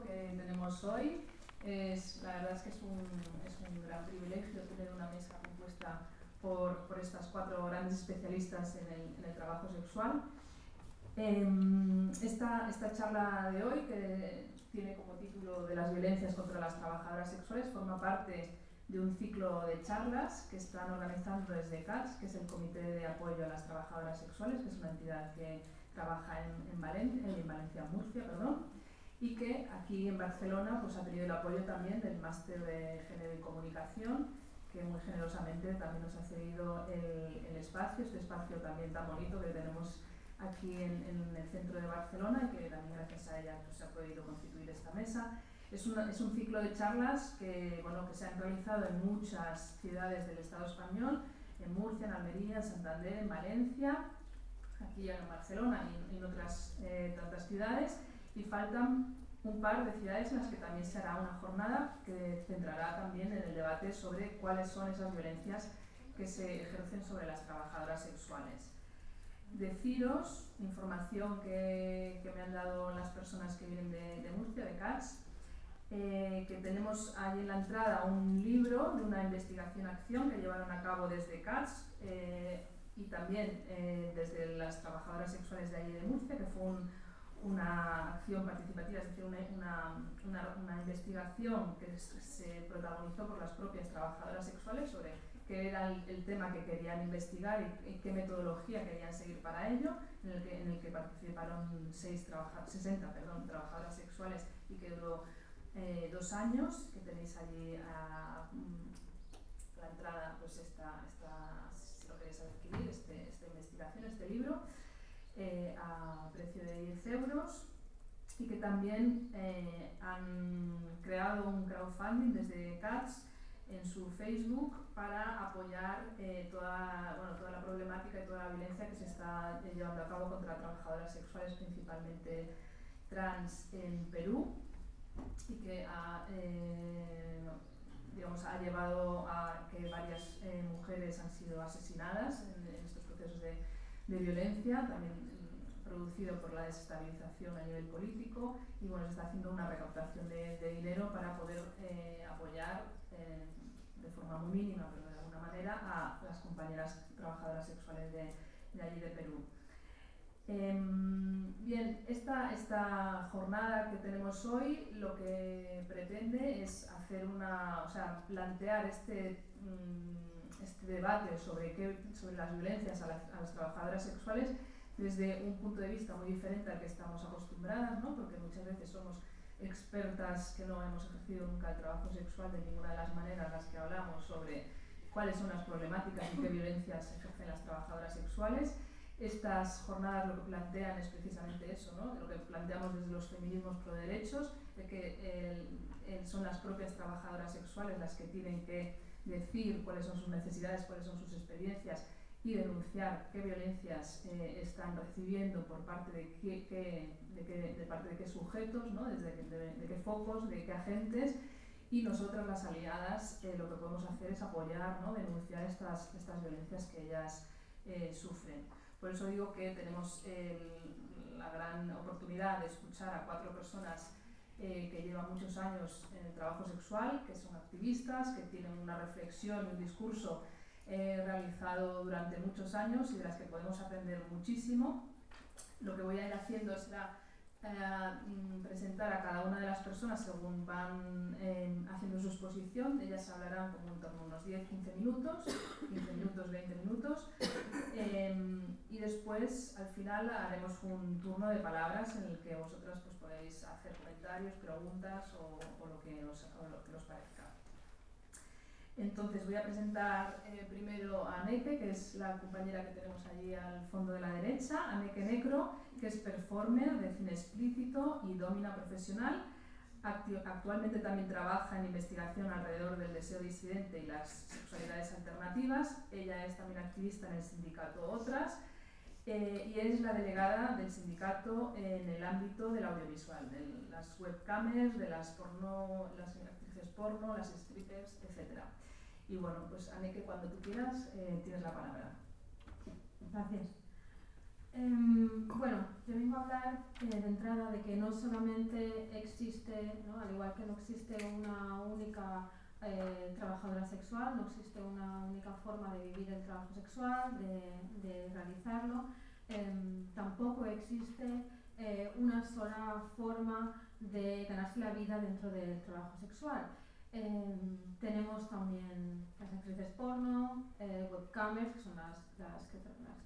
que tenemos hoy. Es, la verdad es que es un, es un gran privilegio tener una mesa compuesta por, por estas cuatro grandes especialistas en el, en el trabajo sexual. Eh, esta, esta charla de hoy, que tiene como título de las violencias contra las trabajadoras sexuales, forma parte de un ciclo de charlas que están organizando desde CATS, que es el Comité de Apoyo a las Trabajadoras Sexuales, que es una entidad que trabaja en, en, Valencia, en Valencia, Murcia, perdón, y que aquí en Barcelona pues, ha tenido el apoyo también del Máster de Género y Comunicación, que muy generosamente también nos ha cedido el, el espacio, este espacio también tan bonito que tenemos aquí en, en, el centro de Barcelona y que también gracias a ella pues, se ha podido constituir esta mesa. Es, una, es, un ciclo de charlas que, bueno, que se han realizado en muchas ciudades del Estado español, en Murcia, en Almería, en Santander, en Valencia, aquí en Barcelona y en otras eh, tantas ciudades, y faltan un par de ciudades en las que también se hará una jornada que centrará también en el debate sobre cuáles son esas violencias que se ejercen sobre las trabajadoras sexuales. Deciros, información que, me han dado las personas que vienen de, de Murcia, de CATS, eh, que tenemos ahí en la entrada un libro de una investigación-acción que llevaron a cabo desde CATS eh, y también eh, desde las trabajadoras sexuales de allí de Murcia, que fue un, una acción participativa, es decir, una, una, una, investigación que se protagonizó por las propias trabajadoras sexuales sobre qué era el, tema que querían investigar y, qué metodología querían seguir para ello, en el que, en el que participaron seis 60 perdón, trabajadoras sexuales y que duró eh, dos años, que tenéis allí a, a la entrada, pues esta, esta, si lo queréis adquirir, este, esta investigación, este libro, eh, a precio de 10 euros y que también eh, han creado un crowdfunding desde CATS en su Facebook para apoyar eh, toda, bueno, toda la problemática y toda la violencia que se está llevando a cabo contra trabajadoras sexuales, principalmente trans en Perú, y que ha, eh, digamos, ha llevado a que varias eh, mujeres han sido asesinadas en, en estos procesos de, de violencia, también mm, producido por la desestabilización a nivel político, y bueno, se está haciendo una recaudación de, dinero para poder eh, apoyar de forma muy mínima, pero de alguna manera, a las compañeras trabajadoras sexuales de, allí de Perú. Eh, bien, esta, esta jornada que tenemos hoy lo que pretende es hacer una, o sea, plantear este, mm, este debate sobre, qué, sobre las violencias a las, a las, trabajadoras sexuales desde un punto de vista muy diferente al que estamos acostumbradas, ¿no? porque muchas veces somos expertas que no hemos ejercido nunca el trabajo sexual de ninguna de las maneras las que hablamos sobre cuáles son las problemáticas y qué violencias ejercen las trabajadoras sexuales. Estas jornadas lo que plantean es precisamente eso, ¿no? lo que planteamos desde los feminismos pro derechos, de que el, el, son las propias trabajadoras sexuales las que tienen que decir cuáles son sus necesidades, cuáles son sus experiencias y denunciar qué violencias eh, están recibiendo por parte de qué, de, qué, de parte de qué sujetos, ¿no? Desde, de, qué focos, de qué agentes, y nosotras las aliadas eh, lo que podemos hacer es apoyar, ¿no? denunciar estas, estas violencias que ellas eh, sufren. Por eso digo que tenemos la gran oportunidad de escuchar a cuatro personas eh, que llevan muchos años en el trabajo sexual, que son activistas, que tienen una reflexión y un discurso eh, realizado durante muchos años y de las que podemos aprender muchísimo. Lo que voy a ir haciendo será eh, presentar a cada una de las personas según van eh, haciendo su exposición. Ellas hablarán como en torno a unos 10-15 minutos, 15 minutos, 20 minutos. Eh, y después, al final, haremos un turno de palabras en el que vosotras pues, podéis hacer comentarios, preguntas o, o, lo, que os, o lo que os parezca. Entonces voy a presentar eh, primero a Nepe, que es la compañera que tenemos allí al fondo de la derecha, a Neke Necro, que es performer de cine explícito y domina profesional. Actu actualmente también trabaja en investigación alrededor del deseo disidente y las sexualidades alternativas. Ella es también activista en el sindicato Otras eh, y es la delegada del sindicato en el ámbito del audiovisual, de las webcamers, de las, porno, las actrices porno, las strippers, etc. Y bueno, pues Aneke, cuando tú quieras, eh, tienes la palabra. Gracias. Em, bueno, yo vengo a hablar eh, de entrada de que no solamente existe, ¿no? al igual que no existe una única eh, trabajadora sexual, no existe una única forma de vivir el trabajo sexual, de, realizarlo, em, tampoco existe una sola forma de ganarse la vida dentro del trabajo sexual. Em, tenemos también las actrices porno, eh, webcamers, que son las, que,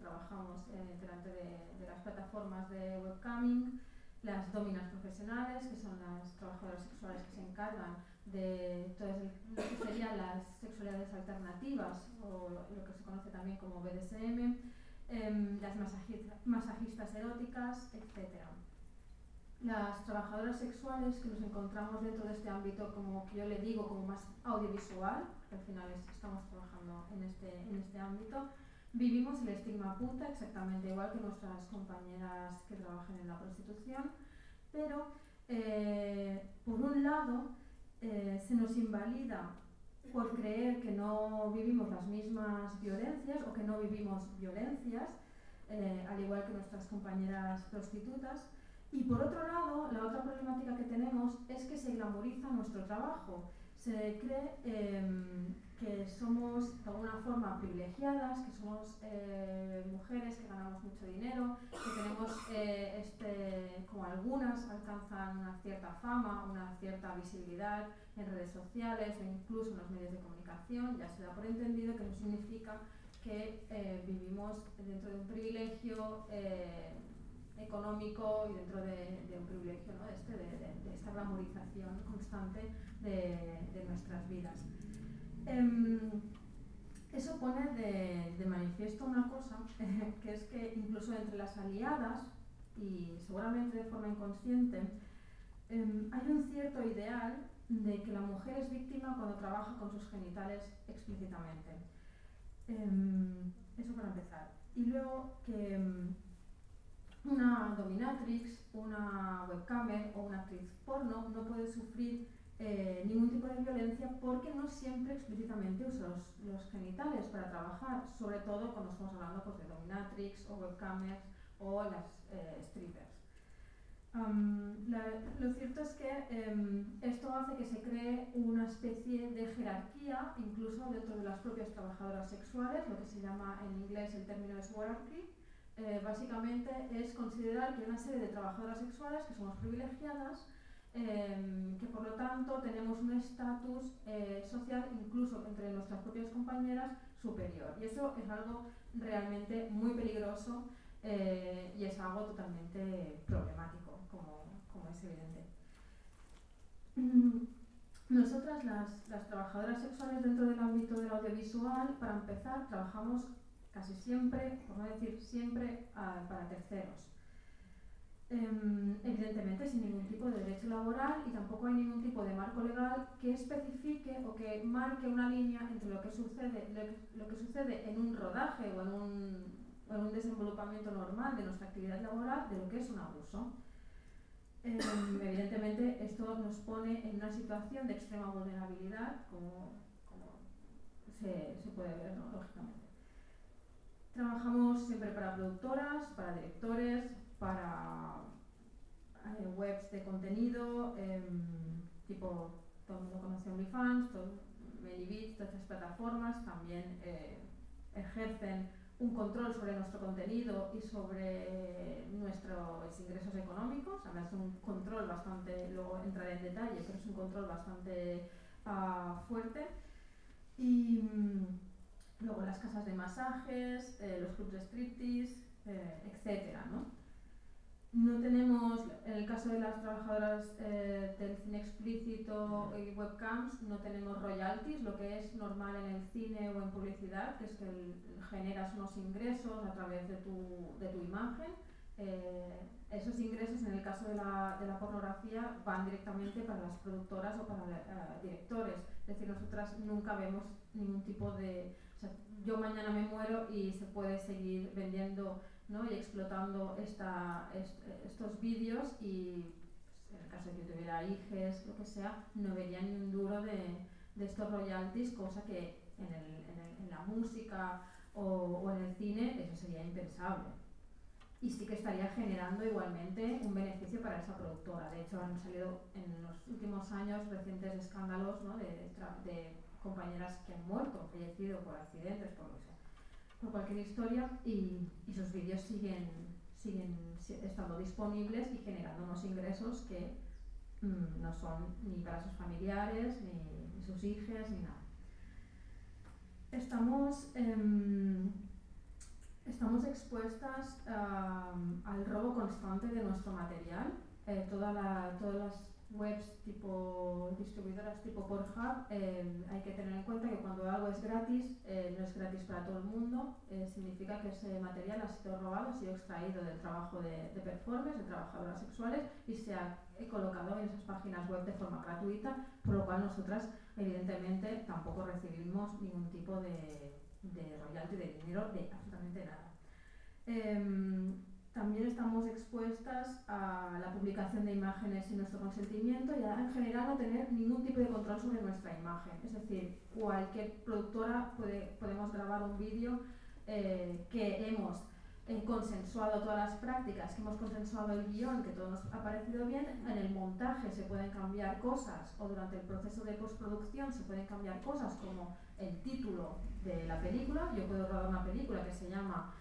trabajamos eh, delante de, las plataformas de webcamming, las dominas profesionales, que son las trabajadoras sexuales que se encargan de todas lo serían las sexualidades alternativas o lo que se conoce también como BDSM, eh, las masajistas, masajistas eróticas, etc las trabajadoras sexuales que nos encontramos dentro de este ámbito, como que yo le digo, como más audiovisual, que al final estamos trabajando en este, en este ámbito, vivimos el estigma puta exactamente igual que nuestras compañeras que trabajan en la prostitución, pero eh, por un lado eh, se nos invalida por creer que no vivimos las mismas violencias o que no vivimos violencias, eh, al igual que nuestras compañeras prostitutas, y por otro lado, la otra problemática que tenemos es que se glamoriza nuestro trabajo. Se cree eh, que somos de alguna forma privilegiadas, que somos eh, mujeres que ganamos mucho dinero, que tenemos, eh, este, como algunas, alcanzan una cierta fama, una cierta visibilidad en redes sociales o incluso en los medios de comunicación. Ya se da por entendido que no significa que eh, vivimos dentro de un privilegio económico y dentro de, un privilegio ¿no? este, de, esta glamorización constante de, nuestras vidas. Eh, eso pone de, manifiesto una cosa, que es que incluso entre las aliadas, y seguramente de forma inconsciente, eh, hay un cierto ideal de que la mujer es víctima cuando trabaja con sus genitales explícitamente. Eh, eso para empezar. Y luego que em, una dominatrix, una webcamer o una actriz porno no puede sufrir eh, ningún tipo de violencia porque no siempre explícitamente usa los, los, genitales para trabajar, sobre todo cuando estamos hablando pues, de dominatrix o webcamers o las eh, strippers. Um, la, lo cierto es que um, esto hace que se cree una especie de jerarquía, incluso dentro de las propias trabajadoras sexuales, lo que se llama en inglés el término es hierarchy, eh, básicamente es considerar que hay una serie de trabajadoras sexuales que somos privilegiadas, eh, que por lo tanto tenemos un estatus eh, social, incluso entre nuestras propias compañeras, superior. Y eso es algo realmente muy peligroso eh, y es algo totalmente problemático, como, como es evidente. Mm, nosotras, las, las trabajadoras sexuales dentro del ámbito del audiovisual, para empezar, trabajamos casi siempre, por no decir siempre, para terceros. Eh, evidentemente sin ningún tipo de derecho laboral y tampoco hay ningún tipo de marco legal que especifique o que marque una línea entre lo que sucede, lo, sucede en un rodaje o en un, o en un desenvolupamiento normal de nuestra actividad laboral de lo que es un abuso. Eh, evidentemente esto nos pone en una situación de extrema vulnerabilidad, como, se, puede ver, lógicamente. Trabajamos siempre para productoras, para directores, para eh, webs de contenido, eh, tipo, todo el mundo conoce OnlyFans, ManyBeats, todas estas plataformas también eh, ejercen un control sobre nuestro contenido y sobre nuestros ingresos económicos. Además es un control bastante, luego entraré en detalle, pero es un control bastante uh, fuerte. Y, mm, luego las casas de masajes, eh, los clubs de striptease, eh, etc. ¿no? no tenemos, en el caso de las trabajadoras eh, del cine explícito y webcams, no tenemos royalties, lo que es normal en el cine o en publicidad, que es que el, generas unos ingresos a través de tu, de tu imagen. Eh, esos ingresos, en el caso de la, de la, pornografía, van directamente para las productoras o para uh, directores. Es decir, nosotras nunca vemos ningún tipo de yo mañana me muero y se puede seguir vendiendo ¿no? y explotando esta, est estos vídeos y pues, en el caso de que tuviera hijos, lo que sea, no vería ni un duro de, de estos royalties, cosa que en, el, en, la música o, en el cine eso sería impensable. y sí que estaría generando igualmente un beneficio para esa productora. De hecho, han salido en los últimos años recientes escándalos ¿no? de, compañeras que han muerto, fallecido por accidentes, por, por cualquier historia, y, sus vídeos siguen, siguen estando disponibles y generando unos ingresos que mm, no son ni para sus familiares, ni, sus hijas, ni nada. Estamos... Eh, Estamos expuestas al robo constante de nuestro material. Eh, todas las webs tipo distribuidoras tipo Pornhub, eh, hay que tener en cuenta que cuando algo es gratis, eh, no es gratis para todo el mundo, significa que ese material ha sido robado, ha sido extraído del trabajo de, de performers, de trabajadoras sexuales y se ha colocado en esas páginas web de forma gratuita, por lo cual nosotras evidentemente tampoco recibimos ningún tipo de, de royalty, de dinero, de absolutamente nada. También estamos expuestas a la publicación de imágenes sin nuestro consentimiento y a, en general no tener ningún tipo de control sobre nuestra imagen. Es decir, cualquier productora puede, podemos grabar un vídeo eh, que hemos eh, consensuado todas las prácticas, que hemos consensuado el guion, que todo nos ha parecido bien, en el montaje se pueden cambiar cosas o durante el proceso de postproducción se pueden cambiar cosas como el título de la película. Yo puedo grabar una película que se llama,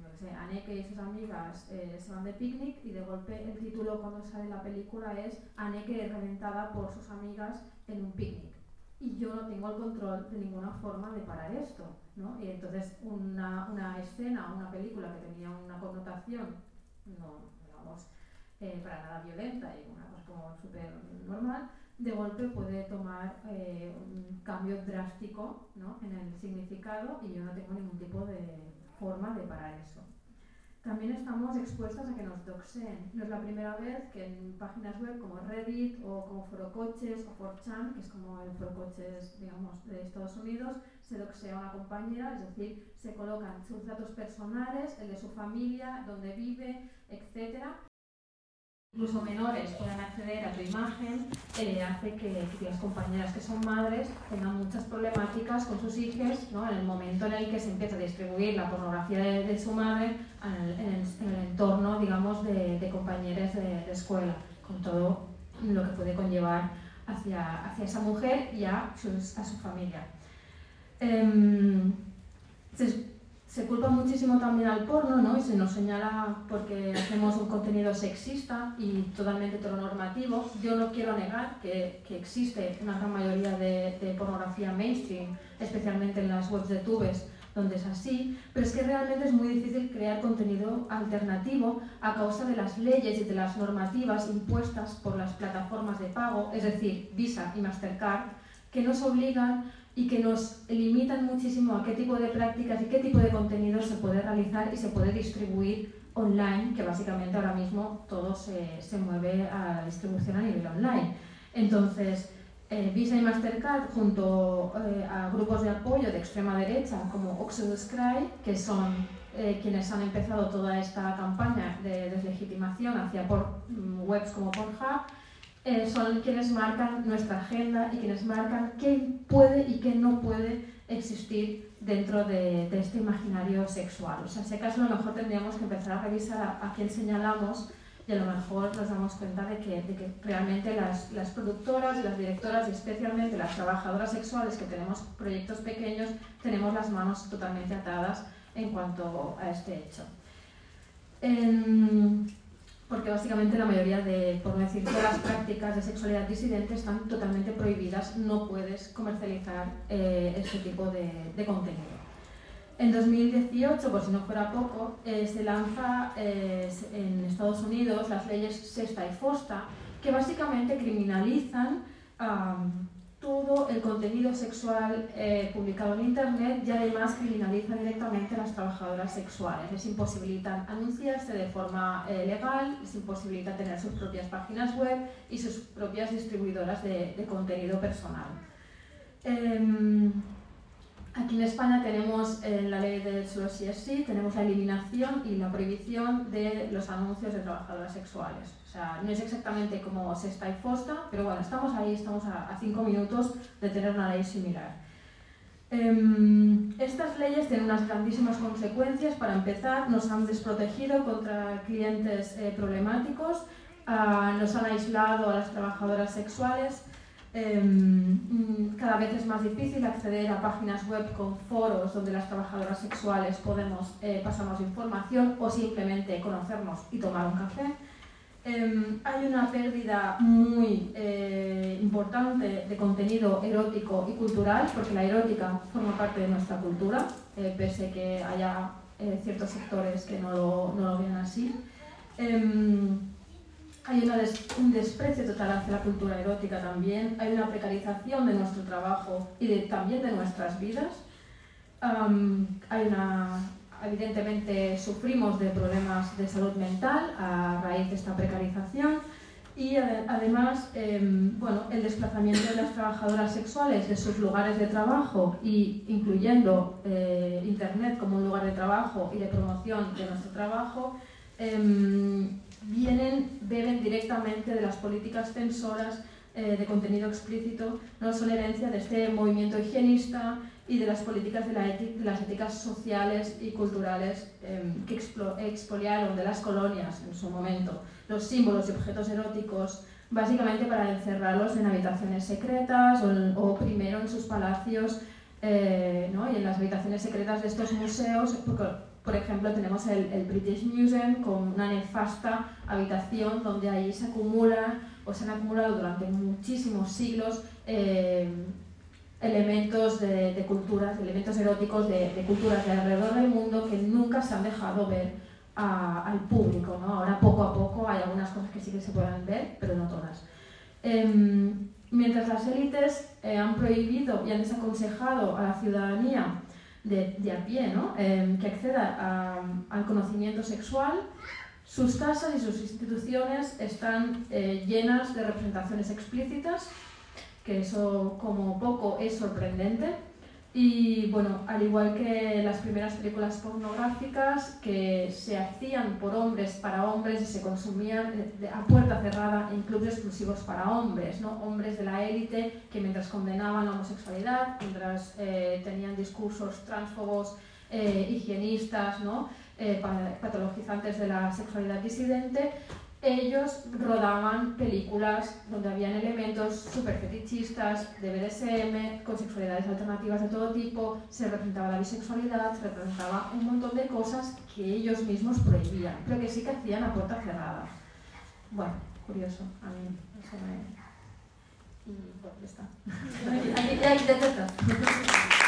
no sé, y sus amigas eh, se van de picnic y de golpe el título cuando sale la película es Aneke reventada por sus amigas en un picnic. Y yo no tengo el control de ninguna forma de parar esto. ¿no? Y entonces una, una escena, una película que tenía una connotación, no, digamos, eh, para nada violenta y una cosa como súper normal, de golpe puede tomar eh, un cambio drástico ¿no? en el significado y yo no tengo ningún tipo de forma de parar eso. También estamos expuestas a que nos doxeen. No es la primera vez que en páginas web como Reddit o como Forocoches o 4chan, que es como el Forocoches digamos, de Estados Unidos, se doxea a una compañera, es decir, se colocan sus datos personales, el de su familia, dónde vive, etcétera, incluso menores puedan acceder a tu imagen, eh, hace que, las compañeras que son madres tengan muchas problemáticas con sus hijos ¿no? en el momento en el que se empieza a distribuir la pornografía de, su madre en el, entorno, digamos, de, de compañeros de, escuela, con todo lo que puede conllevar hacia, hacia esa mujer y a, a su familia. Em, se culpa muchísimo también al porno, ¿no? Y se nos señala porque hacemos un contenido sexista y totalmente heteronormativo. Yo no quiero negar que, que existe una gran mayoría de, de, pornografía mainstream, especialmente en las webs de tubes, donde es así, pero es que realmente es muy difícil crear contenido alternativo a causa de las leyes y de las normativas impuestas por las plataformas de pago, es decir, Visa y Mastercard, que nos obligan y que nos limitan muchísimo a qué tipo de prácticas y qué tipo de contenido se puede realizar y se puede distribuir online, que básicamente ahora mismo todo se, se mueve a distribución a nivel online. Entonces, eh, Visa y Mastercard, junto eh, a grupos de apoyo de extrema derecha como Cry, que son eh, quienes han empezado toda esta campaña de deslegitimación hacia por, mm, webs como Pornhub, eh, son quienes marcan nuestra agenda y quienes marcan qué puede y qué no puede existir dentro de, este imaginario sexual. O sea, si acaso a lo mejor tendríamos que empezar a revisar a, quién señalamos y a lo mejor nos damos cuenta de que, de que realmente las, las productoras, las directoras y especialmente las trabajadoras sexuales que tenemos proyectos pequeños tenemos las manos totalmente atadas en cuanto a este hecho porque básicamente la mayoría de, por decir todas las prácticas de sexualidad disidente están totalmente prohibidas, no puedes comercializar eh, este tipo de, contenido. En 2018, por si no fuera poco, eh, se lanza eh, en Estados Unidos las leyes Sexta y Fosta, que básicamente criminalizan todo el contenido sexual eh, publicado en Internet y además criminaliza directamente a las trabajadoras sexuales. Les imposibilitan anunciarse de forma eh, legal, les imposibilita tener sus propias páginas web y sus propias distribuidoras de, contenido personal. Em, Aquí en España tenemos en la ley del solo si es sí, tenemos la eliminación y la prohibición de los anuncios de trabajadoras sexuales. O sea, no es exactamente como se está y Fosta, pero bueno, estamos ahí, estamos a, cinco minutos de tener una ley similar. Em, estas leyes tienen unas grandísimas consecuencias. Para empezar, nos han desprotegido contra clientes eh, problemáticos, ah, nos han aislado a las trabajadoras sexuales. Em, mm, cada vez es más difícil acceder a páginas web con foros donde las trabajadoras sexuales podemos eh, pasarnos información o simplemente conocernos y tomar un café. Em, hay una pérdida muy eh, importante de contenido erótico y cultural, porque la erótica forma parte de nuestra cultura, eh, pese que haya eh, ciertos sectores que no lo, no lo así. Hay un desprecio total hacia la cultura erótica también, hay una precarización de nuestro trabajo y de, también de nuestras vidas. hay una evidentemente sufrimos de problemas de salud mental a raíz de esta precarización y además em, bueno, el desplazamiento de las trabajadoras sexuales de sus lugares de trabajo y incluyendo eh, Internet como un lugar de trabajo y de promoción de nuestro trabajo em, vienen, beben directamente de las políticas censoras eh, de contenido explícito, no son herencia de este movimiento higienista y de las políticas de, la de las éticas sociales y culturales em, que expoliaron de las colonias en su momento los símbolos y objetos eróticos, básicamente para encerrarlos en habitaciones secretas o, primero en sus palacios eh, ¿no? y en las habitaciones secretas de estos museos. Porque, por ejemplo, tenemos el, el, British Museum con una nefasta habitación donde ahí se acumulan o se han acumulado durante muchísimos siglos eh, elementos de, culturas, elementos eróticos de, culturas de alrededor del mundo que nunca se han dejado ver al público. ¿no? Ahora poco a poco hay algunas cosas que sí que se pueden ver, pero no todas. Em, mientras las élites eh, han prohibido y han desaconsejado a la ciudadanía de, a pie ¿no? Em, que acceda al conocimiento sexual, sus casas y sus instituciones están eh, llenas de representaciones explícitas que eso como poco es sorprendente. Y bueno, al igual que las primeras películas pornográficas que se hacían por hombres para hombres y se consumían a puerta cerrada en clubes exclusivos para hombres, ¿no? hombres de la élite que mientras condenaban la homosexualidad, mientras eh, tenían discursos transfobos, eh, higienistas, ¿no? Eh, patologizantes de la sexualidad disidente, ellos rodaban películas donde habían elementos super fetichistas de BDSM, con sexualidades alternativas de todo tipo, se representaba la bisexualidad, se representaba un montón de cosas que ellos mismos prohibían, pero que sí que hacían a puerta cerrada. Bueno, curioso, a mí eso me... Y bueno, ya está.